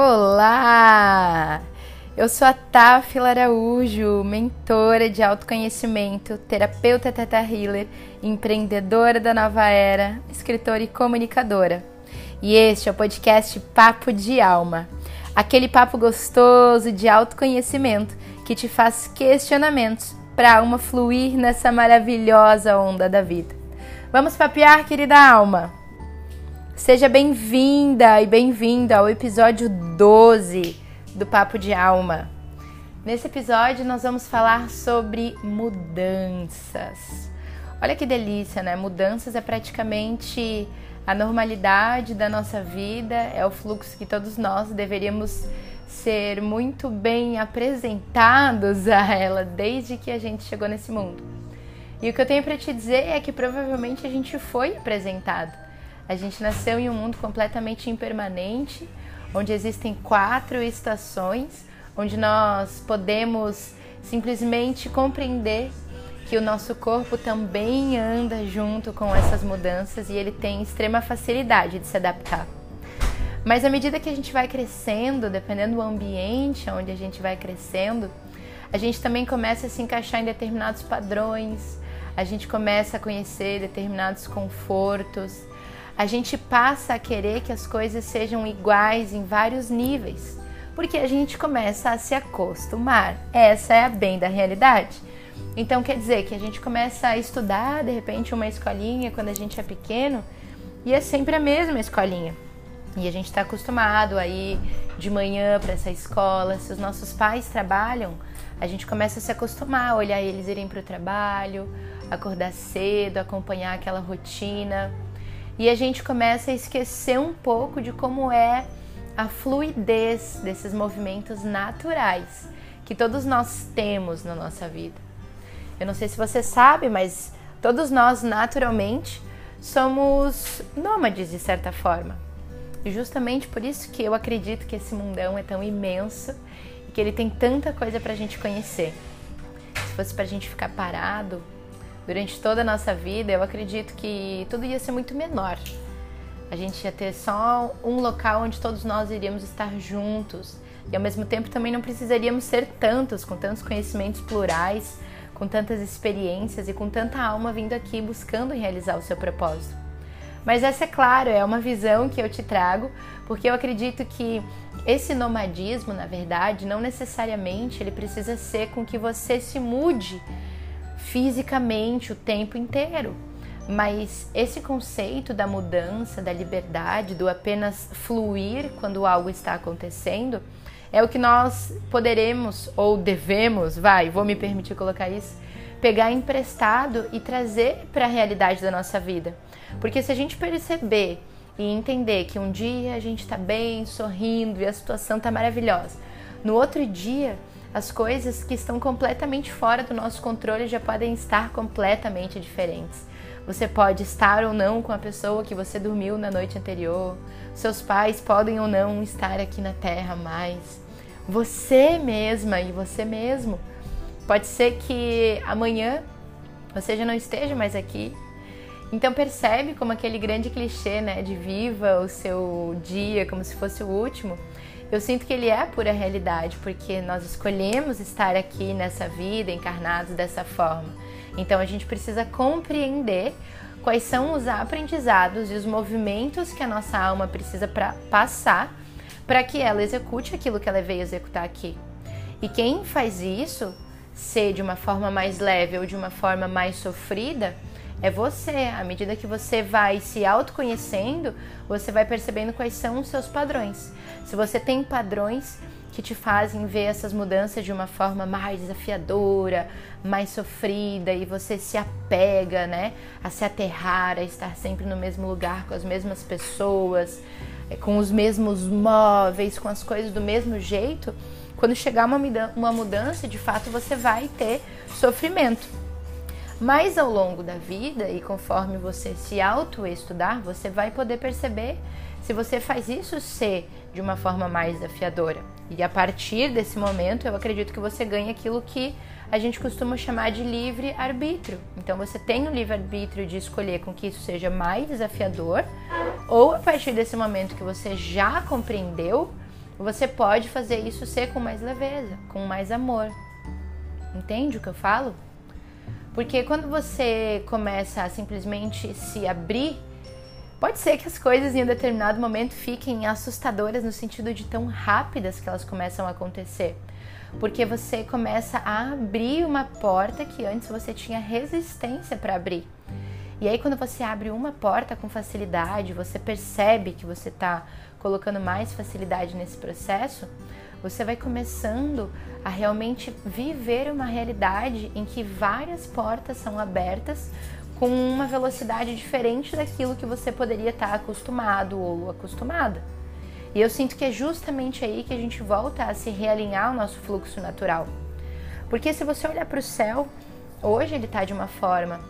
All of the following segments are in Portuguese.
Olá! Eu sou a Táfila Araújo, mentora de autoconhecimento, terapeuta Teta Healer, empreendedora da nova era, escritora e comunicadora. E este é o podcast Papo de Alma, aquele papo gostoso de autoconhecimento que te faz questionamentos para a alma fluir nessa maravilhosa onda da vida. Vamos papear, querida alma! Seja bem-vinda e bem-vindo ao episódio 12 do Papo de Alma. Nesse episódio nós vamos falar sobre mudanças. Olha que delícia, né? Mudanças é praticamente a normalidade da nossa vida, é o fluxo que todos nós deveríamos ser muito bem apresentados a ela desde que a gente chegou nesse mundo. E o que eu tenho para te dizer é que provavelmente a gente foi apresentado. A gente nasceu em um mundo completamente impermanente, onde existem quatro estações, onde nós podemos simplesmente compreender que o nosso corpo também anda junto com essas mudanças e ele tem extrema facilidade de se adaptar. Mas à medida que a gente vai crescendo, dependendo do ambiente onde a gente vai crescendo, a gente também começa a se encaixar em determinados padrões, a gente começa a conhecer determinados confortos, a gente passa a querer que as coisas sejam iguais em vários níveis, porque a gente começa a se acostumar. Essa é a bem da realidade. Então quer dizer que a gente começa a estudar de repente uma escolinha quando a gente é pequeno e é sempre a mesma escolinha. E a gente está acostumado a ir de manhã para essa escola. Se os nossos pais trabalham, a gente começa a se acostumar a olhar eles irem para o trabalho, acordar cedo, acompanhar aquela rotina e a gente começa a esquecer um pouco de como é a fluidez desses movimentos naturais que todos nós temos na nossa vida. Eu não sei se você sabe, mas todos nós naturalmente somos nômades de certa forma. E justamente por isso que eu acredito que esse mundão é tão imenso e que ele tem tanta coisa para a gente conhecer. Se fosse para a gente ficar parado, durante toda a nossa vida, eu acredito que tudo ia ser muito menor. A gente ia ter só um local onde todos nós iríamos estar juntos e ao mesmo tempo também não precisaríamos ser tantos, com tantos conhecimentos plurais, com tantas experiências e com tanta alma vindo aqui buscando realizar o seu propósito. Mas essa é claro, é uma visão que eu te trago, porque eu acredito que esse nomadismo, na verdade, não necessariamente ele precisa ser com que você se mude fisicamente o tempo inteiro. Mas esse conceito da mudança, da liberdade, do apenas fluir quando algo está acontecendo, é o que nós poderemos ou devemos, vai, vou me permitir colocar isso, pegar emprestado e trazer para a realidade da nossa vida. Porque se a gente perceber e entender que um dia a gente está bem, sorrindo e a situação está maravilhosa, no outro dia as coisas que estão completamente fora do nosso controle já podem estar completamente diferentes. Você pode estar ou não com a pessoa que você dormiu na noite anterior. Seus pais podem ou não estar aqui na Terra mais. Você mesma e você mesmo. Pode ser que amanhã você já não esteja mais aqui. Então percebe como aquele grande clichê, né, de viva o seu dia como se fosse o último eu sinto que ele é a pura realidade, porque nós escolhemos estar aqui nessa vida, encarnados dessa forma. Então a gente precisa compreender quais são os aprendizados e os movimentos que a nossa alma precisa pra passar para que ela execute aquilo que ela veio executar aqui. E quem faz isso, ser de uma forma mais leve ou de uma forma mais sofrida, é você. À medida que você vai se autoconhecendo, você vai percebendo quais são os seus padrões. Se você tem padrões que te fazem ver essas mudanças de uma forma mais desafiadora, mais sofrida e você se apega, né, a se aterrar, a estar sempre no mesmo lugar com as mesmas pessoas, é, com os mesmos móveis, com as coisas do mesmo jeito, quando chegar uma mudança, de fato você vai ter sofrimento. Mas ao longo da vida e conforme você se auto-estudar, você vai poder perceber se você faz isso ser de uma forma mais desafiadora. E a partir desse momento, eu acredito que você ganha aquilo que a gente costuma chamar de livre arbítrio. Então você tem o livre arbítrio de escolher com que isso seja mais desafiador, ou a partir desse momento que você já compreendeu você pode fazer isso ser com mais leveza, com mais amor. Entende o que eu falo? Porque quando você começa a simplesmente se abrir, pode ser que as coisas em um determinado momento fiquem assustadoras no sentido de tão rápidas que elas começam a acontecer. Porque você começa a abrir uma porta que antes você tinha resistência para abrir. E aí, quando você abre uma porta com facilidade, você percebe que você está colocando mais facilidade nesse processo, você vai começando a realmente viver uma realidade em que várias portas são abertas com uma velocidade diferente daquilo que você poderia estar acostumado ou acostumada. E eu sinto que é justamente aí que a gente volta a se realinhar o nosso fluxo natural. Porque se você olhar para o céu, hoje ele está de uma forma.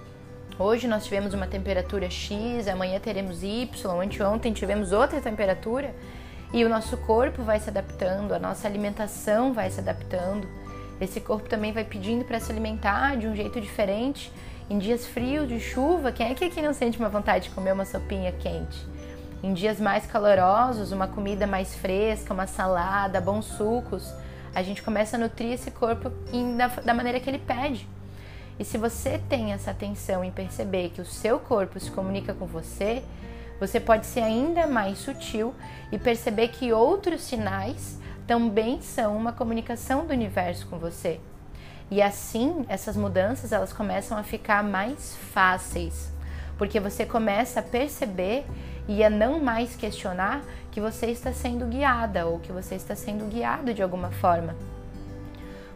Hoje nós tivemos uma temperatura X, amanhã teremos Y, anteontem tivemos outra temperatura e o nosso corpo vai se adaptando, a nossa alimentação vai se adaptando. Esse corpo também vai pedindo para se alimentar de um jeito diferente. Em dias frios, de chuva, quem é que aqui não sente uma vontade de comer uma sopinha quente? Em dias mais calorosos, uma comida mais fresca, uma salada, bons sucos, a gente começa a nutrir esse corpo da maneira que ele pede. E se você tem essa atenção em perceber que o seu corpo se comunica com você, você pode ser ainda mais sutil e perceber que outros sinais também são uma comunicação do universo com você. E assim, essas mudanças elas começam a ficar mais fáceis, porque você começa a perceber e a não mais questionar que você está sendo guiada ou que você está sendo guiado de alguma forma.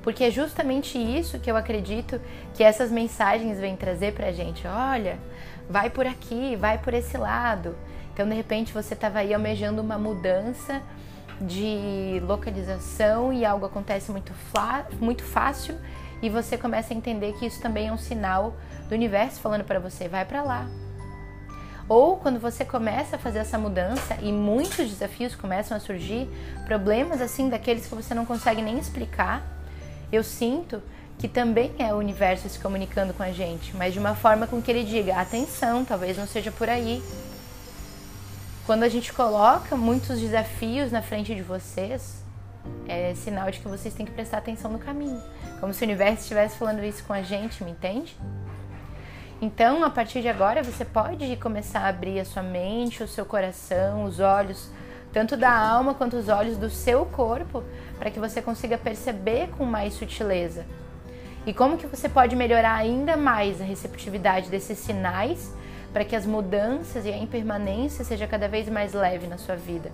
Porque é justamente isso que eu acredito que essas mensagens vêm trazer pra gente. Olha, vai por aqui, vai por esse lado. Então, de repente, você estava aí almejando uma mudança de localização e algo acontece muito, muito fácil e você começa a entender que isso também é um sinal do universo falando para você, vai para lá. Ou quando você começa a fazer essa mudança e muitos desafios começam a surgir, problemas assim daqueles que você não consegue nem explicar, eu sinto que também é o universo se comunicando com a gente, mas de uma forma com que ele diga: atenção, talvez não seja por aí. Quando a gente coloca muitos desafios na frente de vocês, é sinal de que vocês têm que prestar atenção no caminho. Como se o universo estivesse falando isso com a gente, me entende? Então, a partir de agora, você pode começar a abrir a sua mente, o seu coração, os olhos, tanto da alma quanto os olhos do seu corpo, para que você consiga perceber com mais sutileza e como que você pode melhorar ainda mais a receptividade desses sinais para que as mudanças e a impermanência seja cada vez mais leve na sua vida.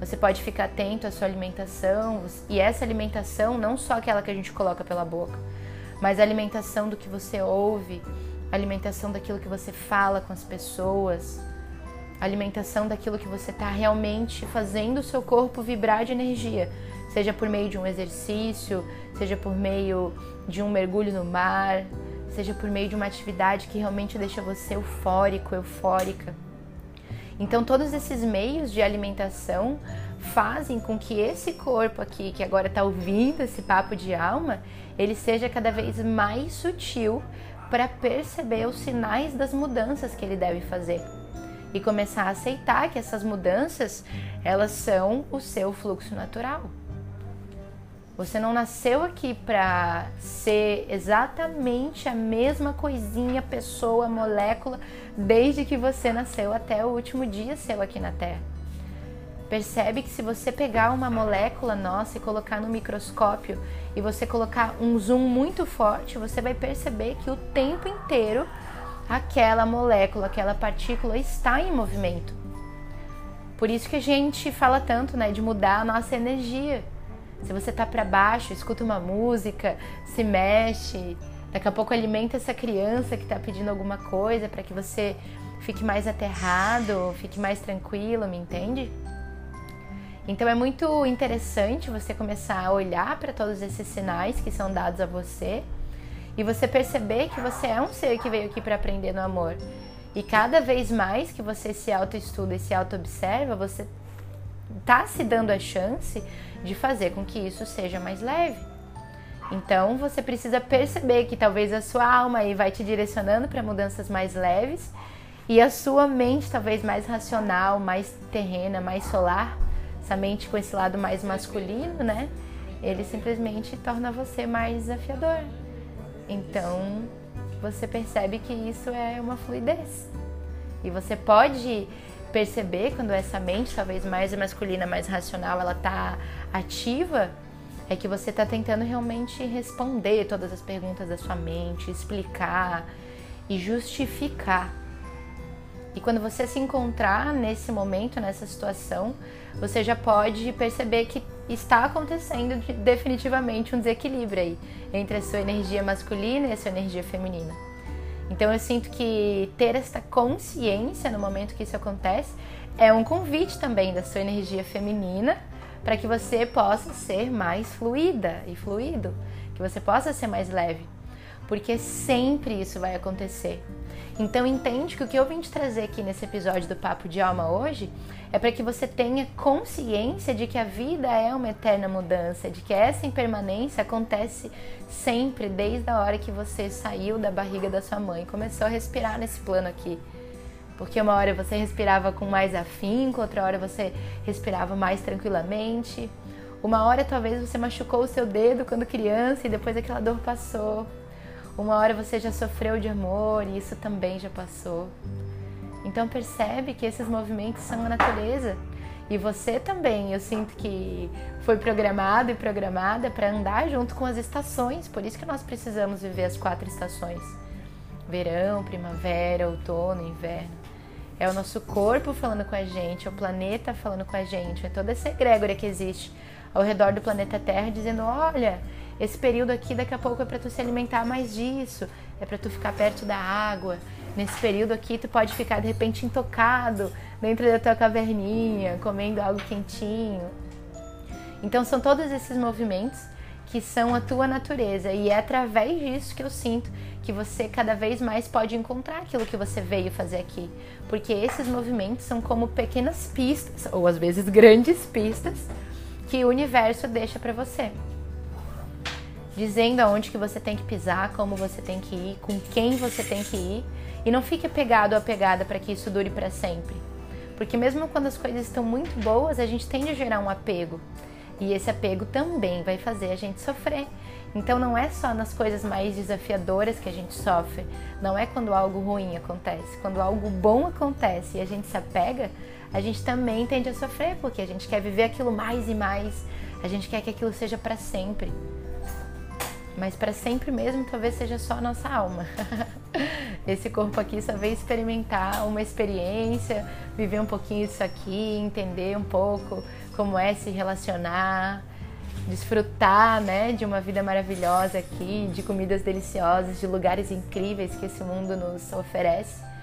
Você pode ficar atento à sua alimentação e essa alimentação não só aquela que a gente coloca pela boca, mas a alimentação do que você ouve, a alimentação daquilo que você fala com as pessoas, alimentação daquilo que você está realmente fazendo o seu corpo vibrar de energia, seja por meio de um exercício, seja por meio de um mergulho no mar, seja por meio de uma atividade que realmente deixa você eufórico, eufórica. Então, todos esses meios de alimentação fazem com que esse corpo aqui, que agora está ouvindo esse papo de alma, ele seja cada vez mais sutil para perceber os sinais das mudanças que ele deve fazer e começar a aceitar que essas mudanças elas são o seu fluxo natural. Você não nasceu aqui para ser exatamente a mesma coisinha, pessoa, molécula, desde que você nasceu até o último dia seu aqui na Terra. Percebe que se você pegar uma molécula nossa e colocar no microscópio e você colocar um zoom muito forte, você vai perceber que o tempo inteiro aquela molécula, aquela partícula está em movimento. Por isso que a gente fala tanto, né, de mudar a nossa energia se você tá para baixo, escuta uma música, se mexe, daqui a pouco alimenta essa criança que tá pedindo alguma coisa para que você fique mais aterrado, fique mais tranquilo, me entende? Então é muito interessante você começar a olhar para todos esses sinais que são dados a você e você perceber que você é um ser que veio aqui para aprender no amor. E cada vez mais que você se autoestuda e se auto-observa, você tá se dando a chance de fazer com que isso seja mais leve. Então você precisa perceber que talvez a sua alma aí vai te direcionando para mudanças mais leves e a sua mente talvez mais racional, mais terrena, mais solar, essa mente com esse lado mais masculino, né? Ele simplesmente torna você mais desafiador. Então, você percebe que isso é uma fluidez. E você pode perceber quando essa mente, talvez mais masculina, mais racional, ela tá ativa, é que você está tentando realmente responder todas as perguntas da sua mente, explicar e justificar. E quando você se encontrar nesse momento, nessa situação, você já pode perceber que está acontecendo definitivamente um desequilíbrio aí entre a sua energia masculina e a sua energia feminina. Então eu sinto que ter esta consciência no momento que isso acontece é um convite também da sua energia feminina para que você possa ser mais fluida e fluido, que você possa ser mais leve, porque sempre isso vai acontecer. Então entende que o que eu vim te trazer aqui nesse episódio do Papo de Alma hoje é para que você tenha consciência de que a vida é uma eterna mudança, de que essa impermanência acontece sempre desde a hora que você saiu da barriga da sua mãe, começou a respirar nesse plano aqui. Porque uma hora você respirava com mais afinco, outra hora você respirava mais tranquilamente. Uma hora talvez você machucou o seu dedo quando criança e depois aquela dor passou. Uma hora você já sofreu de amor e isso também já passou. Então percebe que esses movimentos são a natureza. E você também, eu sinto que foi programado e programada para andar junto com as estações. Por isso que nós precisamos viver as quatro estações: verão, primavera, outono, inverno. É o nosso corpo falando com a gente, é o planeta falando com a gente, é toda essa egrégora que existe ao redor do planeta Terra dizendo: olha, esse período aqui daqui a pouco é para tu se alimentar mais disso, é para tu ficar perto da água. Nesse período aqui tu pode ficar de repente intocado dentro da tua caverninha, comendo algo quentinho. Então são todos esses movimentos que são a tua natureza e é através disso que eu sinto que você cada vez mais pode encontrar aquilo que você veio fazer aqui, porque esses movimentos são como pequenas pistas ou às vezes grandes pistas que o universo deixa para você. Dizendo aonde que você tem que pisar, como você tem que ir, com quem você tem que ir, e não fique pegado ou apegada para que isso dure para sempre. Porque mesmo quando as coisas estão muito boas, a gente tende a gerar um apego. E esse apego também vai fazer a gente sofrer. Então não é só nas coisas mais desafiadoras que a gente sofre, não é quando algo ruim acontece. Quando algo bom acontece e a gente se apega, a gente também tende a sofrer, porque a gente quer viver aquilo mais e mais, a gente quer que aquilo seja para sempre. Mas para sempre mesmo talvez seja só a nossa alma. Esse corpo aqui só veio experimentar uma experiência, viver um pouquinho isso aqui, entender um pouco como é se relacionar, desfrutar, né, de uma vida maravilhosa aqui, de comidas deliciosas, de lugares incríveis que esse mundo nos oferece.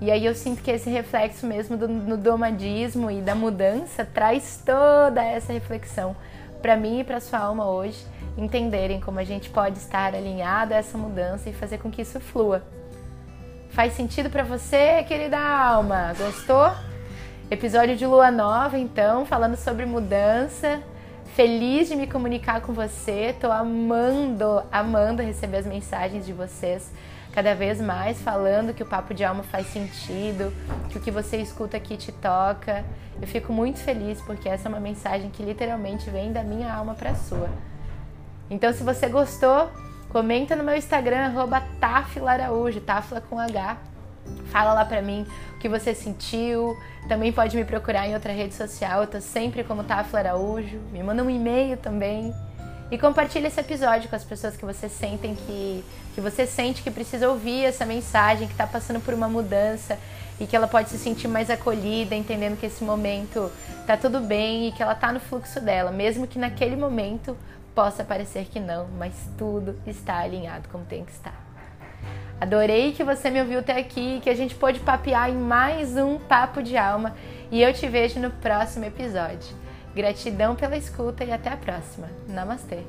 E aí eu sinto que esse reflexo mesmo do, no domadismo e da mudança traz toda essa reflexão para mim e para sua alma hoje entenderem como a gente pode estar alinhado a essa mudança e fazer com que isso flua. Faz sentido para você, querida alma? Gostou? Episódio de lua nova, então, falando sobre mudança. Feliz de me comunicar com você. Tô amando, amando receber as mensagens de vocês cada vez mais falando que o papo de alma faz sentido, que o que você escuta aqui te toca. Eu fico muito feliz porque essa é uma mensagem que literalmente vem da minha alma para a sua. Então, se você gostou, comenta no meu Instagram, Tafilaraújo, Tafla com H. Fala lá pra mim o que você sentiu. Também pode me procurar em outra rede social. Eu tô sempre como Tafla Araújo. Me manda um e-mail também. E compartilha esse episódio com as pessoas que você sentem que, que você sente que precisa ouvir essa mensagem, que está passando por uma mudança e que ela pode se sentir mais acolhida, entendendo que esse momento tá tudo bem e que ela tá no fluxo dela, mesmo que naquele momento possa parecer que não, mas tudo está alinhado como tem que estar. Adorei que você me ouviu até aqui, que a gente pôde papear em mais um Papo de Alma e eu te vejo no próximo episódio. Gratidão pela escuta e até a próxima. Namastê!